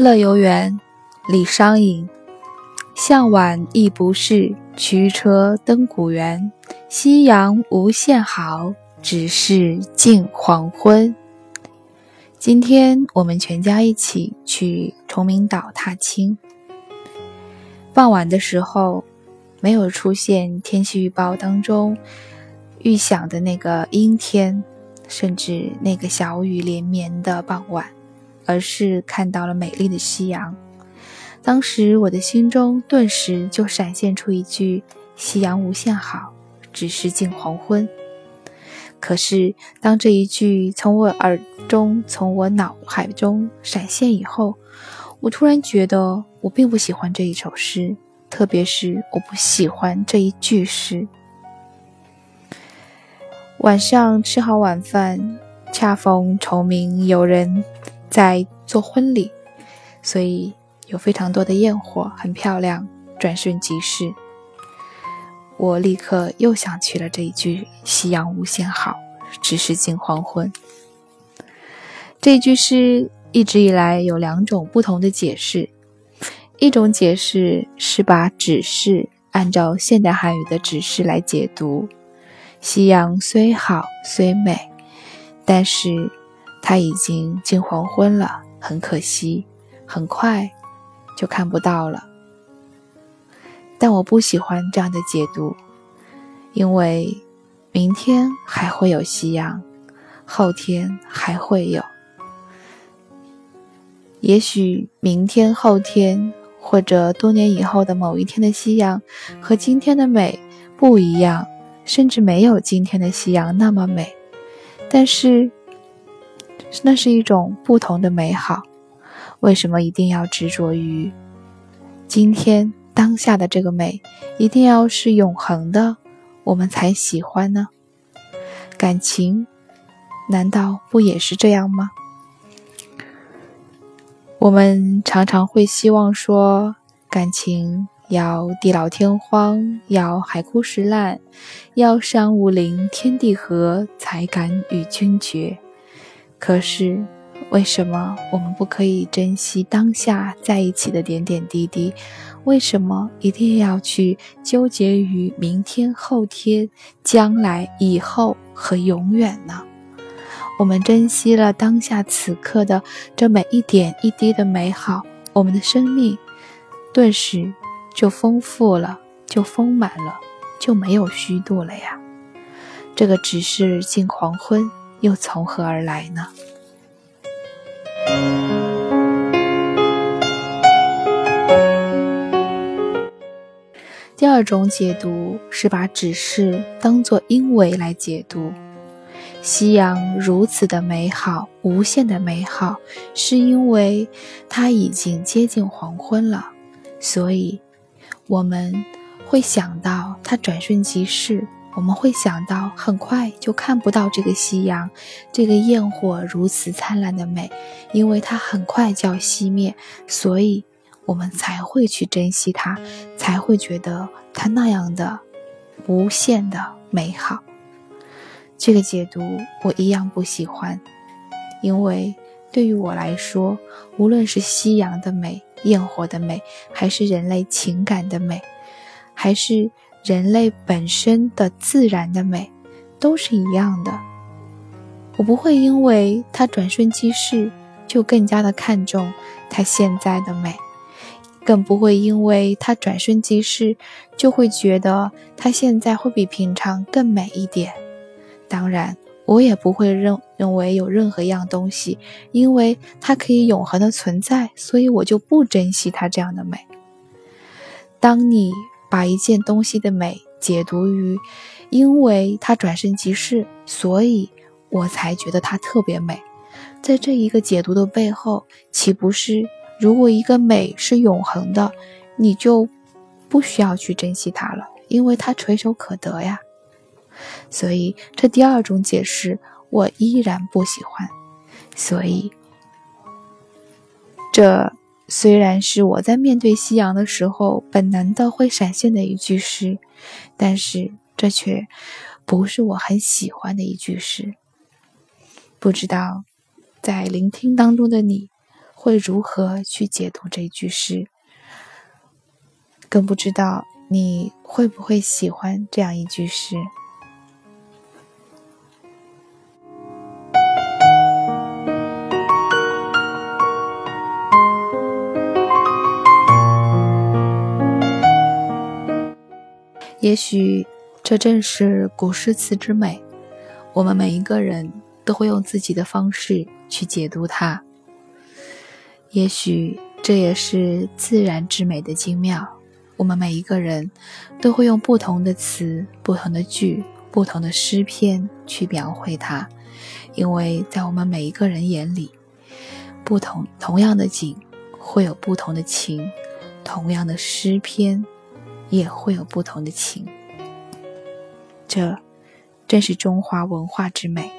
乐游原，李商隐。向晚意不适，驱车登古原。夕阳无限好，只是近黄昏。今天我们全家一起去崇明岛踏青。傍晚的时候，没有出现天气预报当中预想的那个阴天，甚至那个小雨连绵的傍晚。而是看到了美丽的夕阳，当时我的心中顿时就闪现出一句“夕阳无限好，只是近黄昏”。可是当这一句从我耳中、从我脑海中闪现以后，我突然觉得我并不喜欢这一首诗，特别是我不喜欢这一句诗。晚上吃好晚饭，恰逢崇明有人。在做婚礼，所以有非常多的焰火，很漂亮，转瞬即逝。我立刻又想起了这一句“夕阳无限好，只是近黄昏”。这句诗一直以来有两种不同的解释，一种解释是把指示按照现代汉语的指示来解读，“夕阳虽好虽美”，但是。它已经近黄昏了，很可惜，很快就看不到了。但我不喜欢这样的解读，因为明天还会有夕阳，后天还会有。也许明天、后天，或者多年以后的某一天的夕阳，和今天的美不一样，甚至没有今天的夕阳那么美。但是。那是一种不同的美好，为什么一定要执着于今天当下的这个美？一定要是永恒的，我们才喜欢呢？感情难道不也是这样吗？我们常常会希望说，感情要地老天荒，要海枯石烂，要山无陵，天地合，才敢与君绝。可是，为什么我们不可以珍惜当下在一起的点点滴滴？为什么一定要去纠结于明天、后天、将来、以后和永远呢？我们珍惜了当下此刻的这每一点一滴的美好，我们的生命顿时就丰富了，就丰满了，就没有虚度了呀！这个只是近黄昏。又从何而来呢？第二种解读是把指示当作因为来解读。夕阳如此的美好，无限的美好，是因为它已经接近黄昏了，所以我们会想到它转瞬即逝。我们会想到，很快就看不到这个夕阳，这个焰火如此灿烂的美，因为它很快就要熄灭，所以我们才会去珍惜它，才会觉得它那样的无限的美好。这个解读我一样不喜欢，因为对于我来说，无论是夕阳的美、焰火的美，还是人类情感的美，还是。人类本身的自然的美，都是一样的。我不会因为它转瞬即逝，就更加的看重它现在的美，更不会因为它转瞬即逝，就会觉得它现在会比平常更美一点。当然，我也不会认认为有任何一样东西，因为它可以永恒的存在，所以我就不珍惜它这样的美。当你。把一件东西的美解读于，因为它转瞬即逝，所以我才觉得它特别美。在这一个解读的背后，岂不是如果一个美是永恒的，你就不需要去珍惜它了，因为它垂手可得呀？所以这第二种解释我依然不喜欢。所以这。虽然是我在面对夕阳的时候本能的会闪现的一句诗，但是这却不是我很喜欢的一句诗。不知道在聆听当中的你会如何去解读这句诗，更不知道你会不会喜欢这样一句诗。也许这正是古诗词之美，我们每一个人都会用自己的方式去解读它。也许这也是自然之美的精妙，我们每一个人都会用不同的词、不同的句、不同的诗篇去描绘它，因为在我们每一个人眼里，不同同样的景会有不同的情，同样的诗篇。也会有不同的情。这正是中华文化之美。